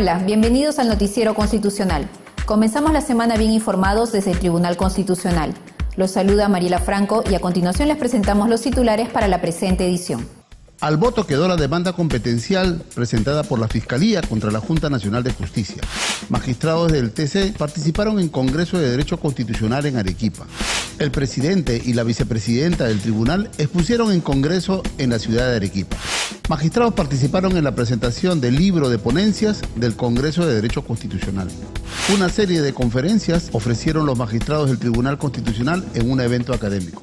Hola, bienvenidos al Noticiero Constitucional. Comenzamos la semana bien informados desde el Tribunal Constitucional. Los saluda Mariela Franco y a continuación les presentamos los titulares para la presente edición. Al voto quedó la demanda competencial presentada por la Fiscalía contra la Junta Nacional de Justicia. Magistrados del TC participaron en Congreso de Derecho Constitucional en Arequipa. El presidente y la vicepresidenta del tribunal expusieron en Congreso en la ciudad de Arequipa. Magistrados participaron en la presentación del libro de ponencias del Congreso de Derecho Constitucional. Una serie de conferencias ofrecieron los magistrados del Tribunal Constitucional en un evento académico.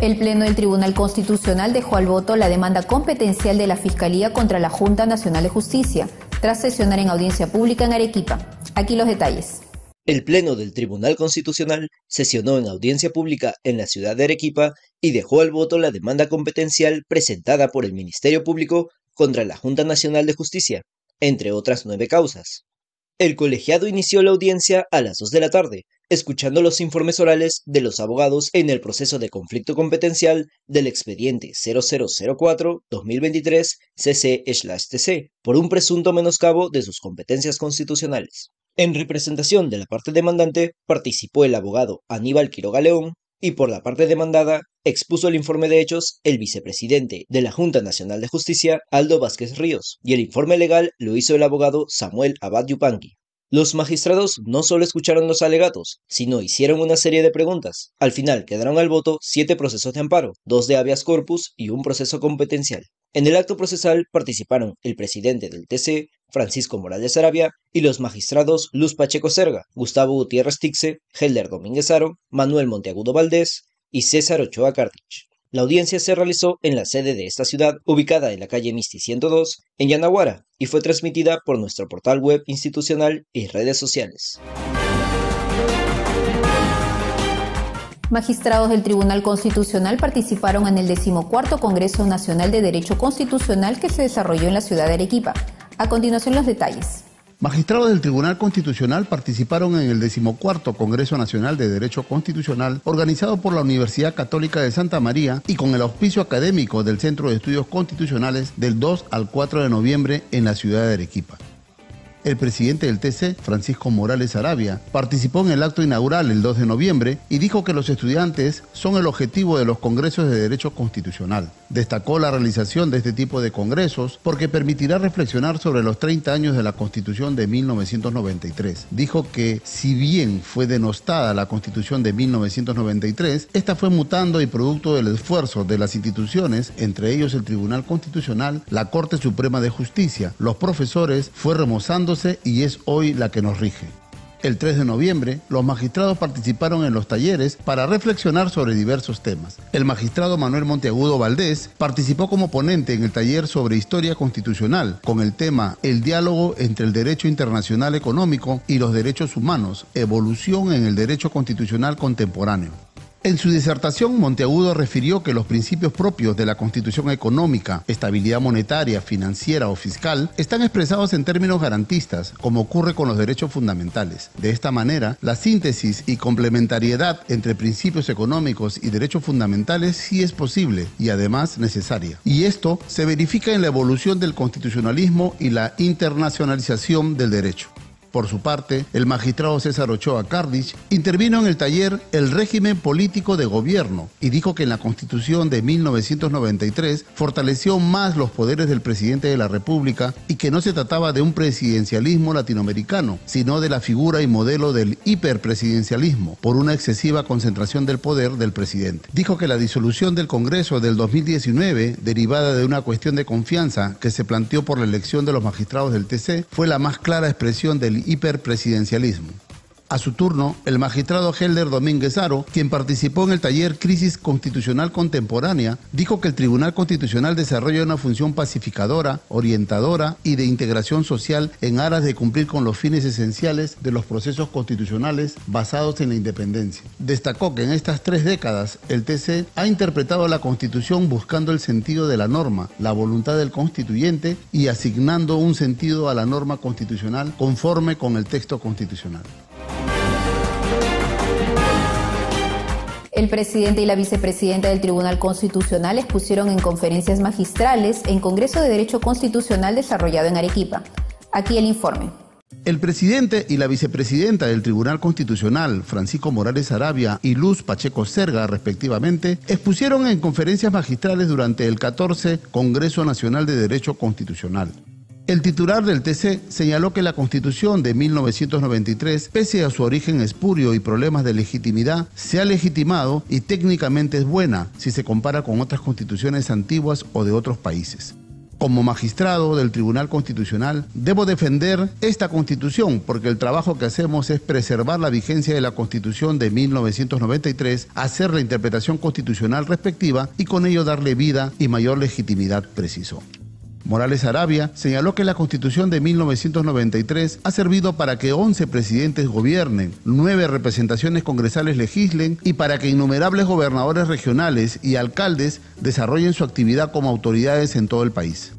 El Pleno del Tribunal Constitucional dejó al voto la demanda competencial de la Fiscalía contra la Junta Nacional de Justicia, tras sesionar en audiencia pública en Arequipa. Aquí los detalles. El Pleno del Tribunal Constitucional sesionó en audiencia pública en la ciudad de Arequipa y dejó al voto la demanda competencial presentada por el Ministerio Público contra la Junta Nacional de Justicia, entre otras nueve causas. El colegiado inició la audiencia a las 2 de la tarde, escuchando los informes orales de los abogados en el proceso de conflicto competencial del expediente 0004-2023 CC-TC por un presunto menoscabo de sus competencias constitucionales. En representación de la parte demandante participó el abogado Aníbal Quiroga León y por la parte demandada expuso el informe de hechos el vicepresidente de la Junta Nacional de Justicia, Aldo Vázquez Ríos, y el informe legal lo hizo el abogado Samuel Abad Yupanqui. Los magistrados no solo escucharon los alegatos, sino hicieron una serie de preguntas. Al final quedaron al voto siete procesos de amparo, dos de habeas corpus y un proceso competencial. En el acto procesal participaron el presidente del TC, Francisco Morales Arabia, y los magistrados Luz Pacheco Serga, Gustavo Gutiérrez Tixe, Helder Domínguez Aro, Manuel Monteagudo Valdés y César Ochoa Cartich. La audiencia se realizó en la sede de esta ciudad, ubicada en la calle Misti 102, en Yanaguara, y fue transmitida por nuestro portal web institucional y redes sociales. Magistrados del Tribunal Constitucional participaron en el decimocuarto Congreso Nacional de Derecho Constitucional que se desarrolló en la ciudad de Arequipa. A continuación los detalles. Magistrados del Tribunal Constitucional participaron en el decimocuarto Congreso Nacional de Derecho Constitucional organizado por la Universidad Católica de Santa María y con el auspicio académico del Centro de Estudios Constitucionales del 2 al 4 de noviembre en la ciudad de Arequipa. El presidente del TC, Francisco Morales Arabia, participó en el acto inaugural el 2 de noviembre y dijo que los estudiantes son el objetivo de los congresos de derecho constitucional. Destacó la realización de este tipo de congresos porque permitirá reflexionar sobre los 30 años de la Constitución de 1993. Dijo que si bien fue denostada la Constitución de 1993, esta fue mutando y producto del esfuerzo de las instituciones, entre ellos el Tribunal Constitucional, la Corte Suprema de Justicia, los profesores, fue remozando y es hoy la que nos rige. El 3 de noviembre, los magistrados participaron en los talleres para reflexionar sobre diversos temas. El magistrado Manuel Monteagudo Valdés participó como ponente en el taller sobre historia constitucional con el tema El diálogo entre el derecho internacional económico y los derechos humanos, evolución en el derecho constitucional contemporáneo. En su disertación, Monteagudo refirió que los principios propios de la constitución económica, estabilidad monetaria, financiera o fiscal, están expresados en términos garantistas, como ocurre con los derechos fundamentales. De esta manera, la síntesis y complementariedad entre principios económicos y derechos fundamentales sí es posible y además necesaria. Y esto se verifica en la evolución del constitucionalismo y la internacionalización del derecho. Por su parte, el magistrado César Ochoa Cardich intervino en el taller El régimen político de gobierno y dijo que en la Constitución de 1993 fortaleció más los poderes del presidente de la República y que no se trataba de un presidencialismo latinoamericano, sino de la figura y modelo del hiperpresidencialismo por una excesiva concentración del poder del presidente. Dijo que la disolución del Congreso del 2019, derivada de una cuestión de confianza que se planteó por la elección de los magistrados del TC, fue la más clara expresión del hiperpresidencialismo. A su turno, el magistrado Helder Domínguez Aro, quien participó en el taller Crisis Constitucional Contemporánea, dijo que el Tribunal Constitucional desarrolla una función pacificadora, orientadora y de integración social en aras de cumplir con los fines esenciales de los procesos constitucionales basados en la independencia. Destacó que en estas tres décadas el TC ha interpretado la Constitución buscando el sentido de la norma, la voluntad del constituyente y asignando un sentido a la norma constitucional conforme con el texto constitucional. El presidente y la vicepresidenta del Tribunal Constitucional expusieron en conferencias magistrales en Congreso de Derecho Constitucional desarrollado en Arequipa. Aquí el informe. El presidente y la vicepresidenta del Tribunal Constitucional, Francisco Morales Arabia y Luz Pacheco Serga, respectivamente, expusieron en conferencias magistrales durante el 14 Congreso Nacional de Derecho Constitucional. El titular del TC señaló que la Constitución de 1993, pese a su origen espurio y problemas de legitimidad, se ha legitimado y técnicamente es buena si se compara con otras constituciones antiguas o de otros países. Como magistrado del Tribunal Constitucional, debo defender esta constitución porque el trabajo que hacemos es preservar la vigencia de la constitución de 1993, hacer la interpretación constitucional respectiva y con ello darle vida y mayor legitimidad preciso. Morales Arabia señaló que la constitución de 1993 ha servido para que 11 presidentes gobiernen, 9 representaciones congresales legislen y para que innumerables gobernadores regionales y alcaldes desarrollen su actividad como autoridades en todo el país.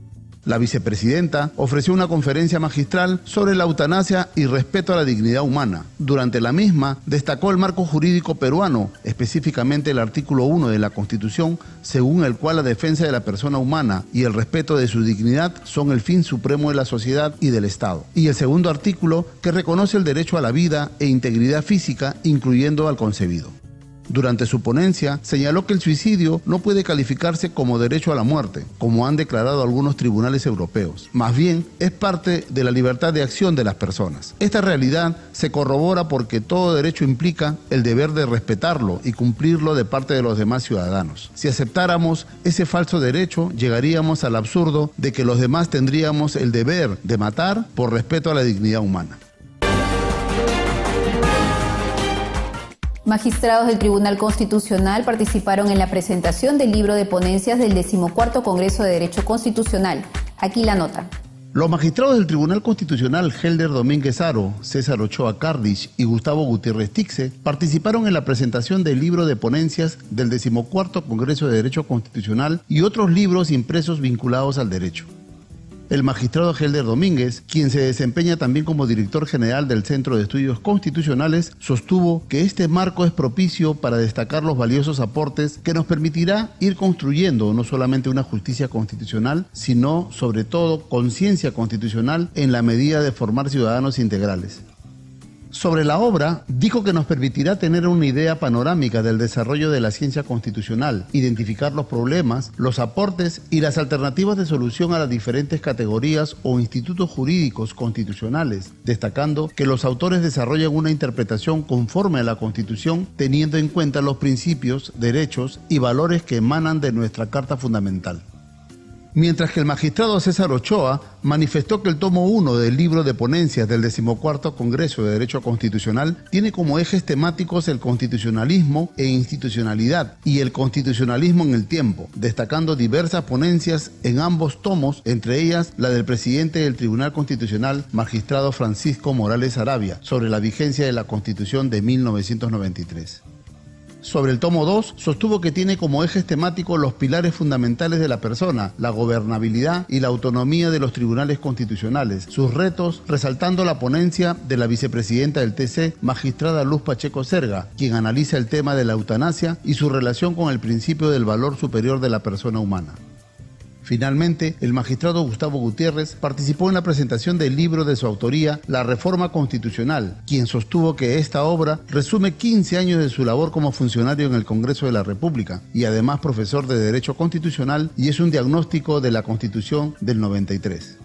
La vicepresidenta ofreció una conferencia magistral sobre la eutanasia y respeto a la dignidad humana. Durante la misma, destacó el marco jurídico peruano, específicamente el artículo 1 de la Constitución, según el cual la defensa de la persona humana y el respeto de su dignidad son el fin supremo de la sociedad y del Estado. Y el segundo artículo, que reconoce el derecho a la vida e integridad física, incluyendo al concebido. Durante su ponencia, señaló que el suicidio no puede calificarse como derecho a la muerte, como han declarado algunos tribunales europeos. Más bien, es parte de la libertad de acción de las personas. Esta realidad se corrobora porque todo derecho implica el deber de respetarlo y cumplirlo de parte de los demás ciudadanos. Si aceptáramos ese falso derecho, llegaríamos al absurdo de que los demás tendríamos el deber de matar por respeto a la dignidad humana. Magistrados del Tribunal Constitucional participaron en la presentación del libro de ponencias del decimocuarto Congreso de Derecho Constitucional. Aquí la nota. Los magistrados del Tribunal Constitucional Helder Domínguez Aro, César Ochoa Cardich y Gustavo Gutiérrez Tixe participaron en la presentación del libro de ponencias del decimocuarto Congreso de Derecho Constitucional y otros libros impresos vinculados al derecho. El magistrado Helder Domínguez, quien se desempeña también como director general del Centro de Estudios Constitucionales, sostuvo que este marco es propicio para destacar los valiosos aportes que nos permitirá ir construyendo no solamente una justicia constitucional, sino sobre todo conciencia constitucional en la medida de formar ciudadanos integrales. Sobre la obra, dijo que nos permitirá tener una idea panorámica del desarrollo de la ciencia constitucional, identificar los problemas, los aportes y las alternativas de solución a las diferentes categorías o institutos jurídicos constitucionales, destacando que los autores desarrollan una interpretación conforme a la Constitución teniendo en cuenta los principios, derechos y valores que emanan de nuestra Carta Fundamental mientras que el magistrado César Ochoa manifestó que el tomo 1 del libro de ponencias del decimocuarto Congreso de Derecho Constitucional tiene como ejes temáticos el constitucionalismo e institucionalidad y el constitucionalismo en el tiempo, destacando diversas ponencias en ambos tomos, entre ellas la del presidente del Tribunal Constitucional, magistrado Francisco Morales Arabia, sobre la vigencia de la Constitución de 1993. Sobre el tomo 2, sostuvo que tiene como ejes temáticos los pilares fundamentales de la persona, la gobernabilidad y la autonomía de los tribunales constitucionales, sus retos, resaltando la ponencia de la vicepresidenta del TC, magistrada Luz Pacheco Serga, quien analiza el tema de la eutanasia y su relación con el principio del valor superior de la persona humana. Finalmente, el magistrado Gustavo Gutiérrez participó en la presentación del libro de su autoría, La Reforma Constitucional, quien sostuvo que esta obra resume 15 años de su labor como funcionario en el Congreso de la República y además profesor de Derecho Constitucional y es un diagnóstico de la Constitución del 93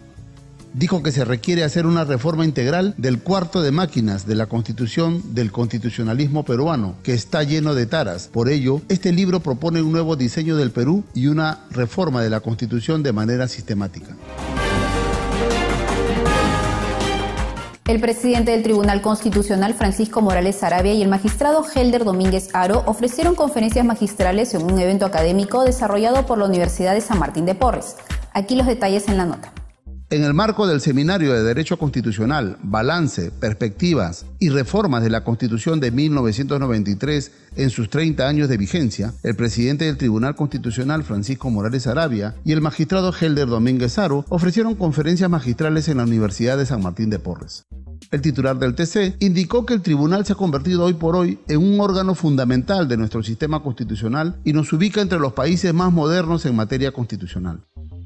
dijo que se requiere hacer una reforma integral del cuarto de máquinas de la constitución del constitucionalismo peruano, que está lleno de taras. Por ello, este libro propone un nuevo diseño del Perú y una reforma de la constitución de manera sistemática. El presidente del Tribunal Constitucional, Francisco Morales Arabia, y el magistrado Helder Domínguez Aro ofrecieron conferencias magistrales en un evento académico desarrollado por la Universidad de San Martín de Porres. Aquí los detalles en la nota. En el marco del Seminario de Derecho Constitucional, Balance, Perspectivas y Reformas de la Constitución de 1993 en sus 30 años de vigencia, el presidente del Tribunal Constitucional, Francisco Morales Arabia, y el magistrado Helder Domínguez Aro ofrecieron conferencias magistrales en la Universidad de San Martín de Porres. El titular del TC indicó que el tribunal se ha convertido hoy por hoy en un órgano fundamental de nuestro sistema constitucional y nos ubica entre los países más modernos en materia constitucional.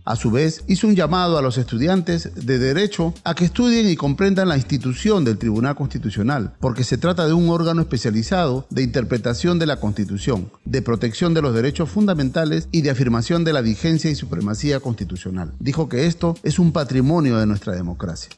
A su vez, hizo un llamado a los estudiantes de Derecho a que estudien y comprendan la institución del Tribunal Constitucional, porque se trata de un órgano especializado de interpretación de la Constitución, de protección de los derechos fundamentales y de afirmación de la vigencia y supremacía constitucional. Dijo que esto es un patrimonio de nuestra democracia.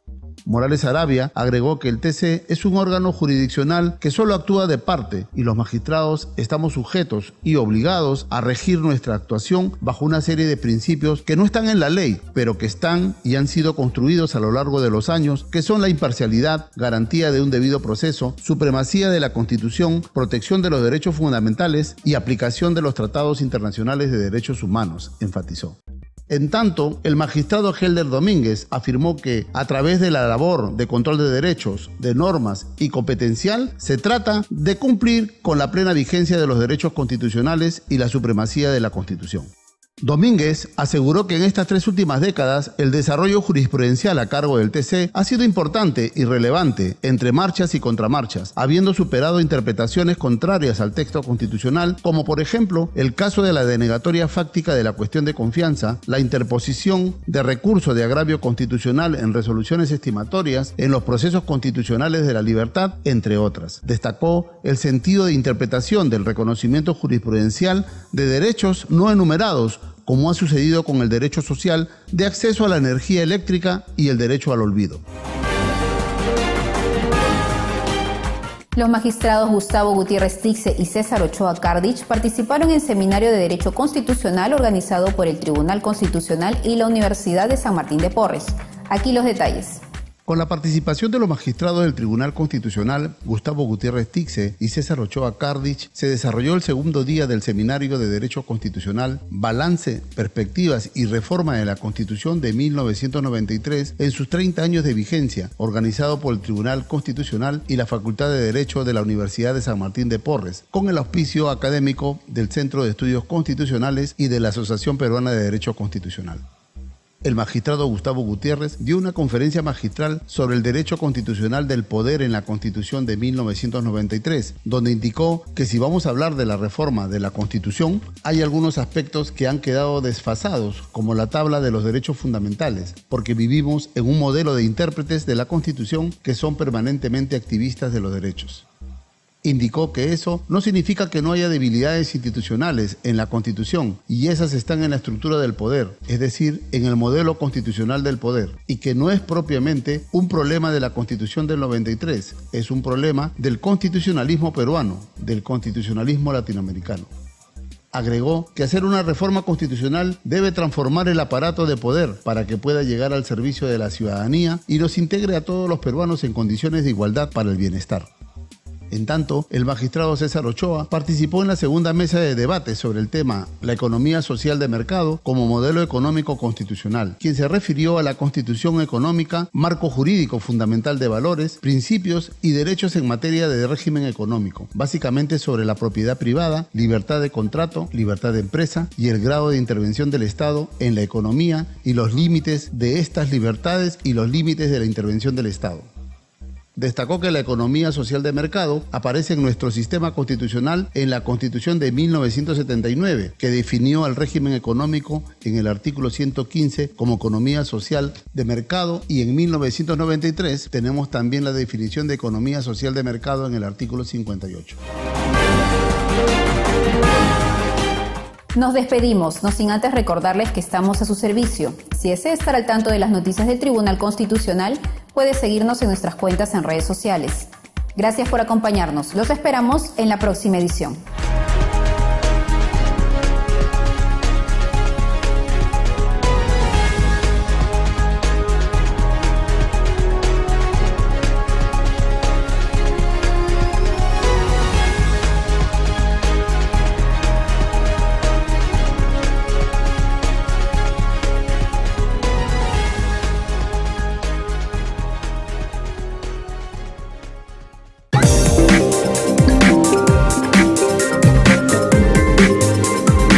Morales Arabia agregó que el TC es un órgano jurisdiccional que solo actúa de parte y los magistrados estamos sujetos y obligados a regir nuestra actuación bajo una serie de principios que no están en la ley, pero que están y han sido construidos a lo largo de los años, que son la imparcialidad, garantía de un debido proceso, supremacía de la Constitución, protección de los derechos fundamentales y aplicación de los tratados internacionales de derechos humanos, enfatizó. En tanto, el magistrado Helder Domínguez afirmó que a través de la labor de control de derechos, de normas y competencial, se trata de cumplir con la plena vigencia de los derechos constitucionales y la supremacía de la Constitución. Domínguez aseguró que en estas tres últimas décadas el desarrollo jurisprudencial a cargo del TC ha sido importante y relevante entre marchas y contramarchas, habiendo superado interpretaciones contrarias al texto constitucional, como por ejemplo el caso de la denegatoria fáctica de la cuestión de confianza, la interposición de recurso de agravio constitucional en resoluciones estimatorias en los procesos constitucionales de la libertad, entre otras. Destacó el sentido de interpretación del reconocimiento jurisprudencial de derechos no enumerados como ha sucedido con el derecho social de acceso a la energía eléctrica y el derecho al olvido. Los magistrados Gustavo Gutiérrez Tixe y César Ochoa Cardich participaron en seminario de Derecho Constitucional organizado por el Tribunal Constitucional y la Universidad de San Martín de Porres. Aquí los detalles. Con la participación de los magistrados del Tribunal Constitucional, Gustavo Gutiérrez Tixe y César Ochoa Cardich, se desarrolló el segundo día del Seminario de Derecho Constitucional, Balance, Perspectivas y Reforma de la Constitución de 1993 en sus 30 años de vigencia, organizado por el Tribunal Constitucional y la Facultad de Derecho de la Universidad de San Martín de Porres, con el auspicio académico del Centro de Estudios Constitucionales y de la Asociación Peruana de Derecho Constitucional el magistrado Gustavo Gutiérrez dio una conferencia magistral sobre el derecho constitucional del poder en la Constitución de 1993, donde indicó que si vamos a hablar de la reforma de la Constitución, hay algunos aspectos que han quedado desfasados, como la tabla de los derechos fundamentales, porque vivimos en un modelo de intérpretes de la Constitución que son permanentemente activistas de los derechos. Indicó que eso no significa que no haya debilidades institucionales en la Constitución y esas están en la estructura del poder, es decir, en el modelo constitucional del poder, y que no es propiamente un problema de la Constitución del 93, es un problema del constitucionalismo peruano, del constitucionalismo latinoamericano. Agregó que hacer una reforma constitucional debe transformar el aparato de poder para que pueda llegar al servicio de la ciudadanía y los integre a todos los peruanos en condiciones de igualdad para el bienestar. En tanto, el magistrado César Ochoa participó en la segunda mesa de debate sobre el tema la economía social de mercado como modelo económico constitucional, quien se refirió a la constitución económica, marco jurídico fundamental de valores, principios y derechos en materia de régimen económico, básicamente sobre la propiedad privada, libertad de contrato, libertad de empresa y el grado de intervención del Estado en la economía y los límites de estas libertades y los límites de la intervención del Estado. Destacó que la economía social de mercado aparece en nuestro sistema constitucional en la Constitución de 1979, que definió al régimen económico en el artículo 115 como economía social de mercado y en 1993 tenemos también la definición de economía social de mercado en el artículo 58. Nos despedimos, no sin antes recordarles que estamos a su servicio. Si desea estar al tanto de las noticias del Tribunal Constitucional, puede seguirnos en nuestras cuentas en redes sociales. Gracias por acompañarnos. Los esperamos en la próxima edición.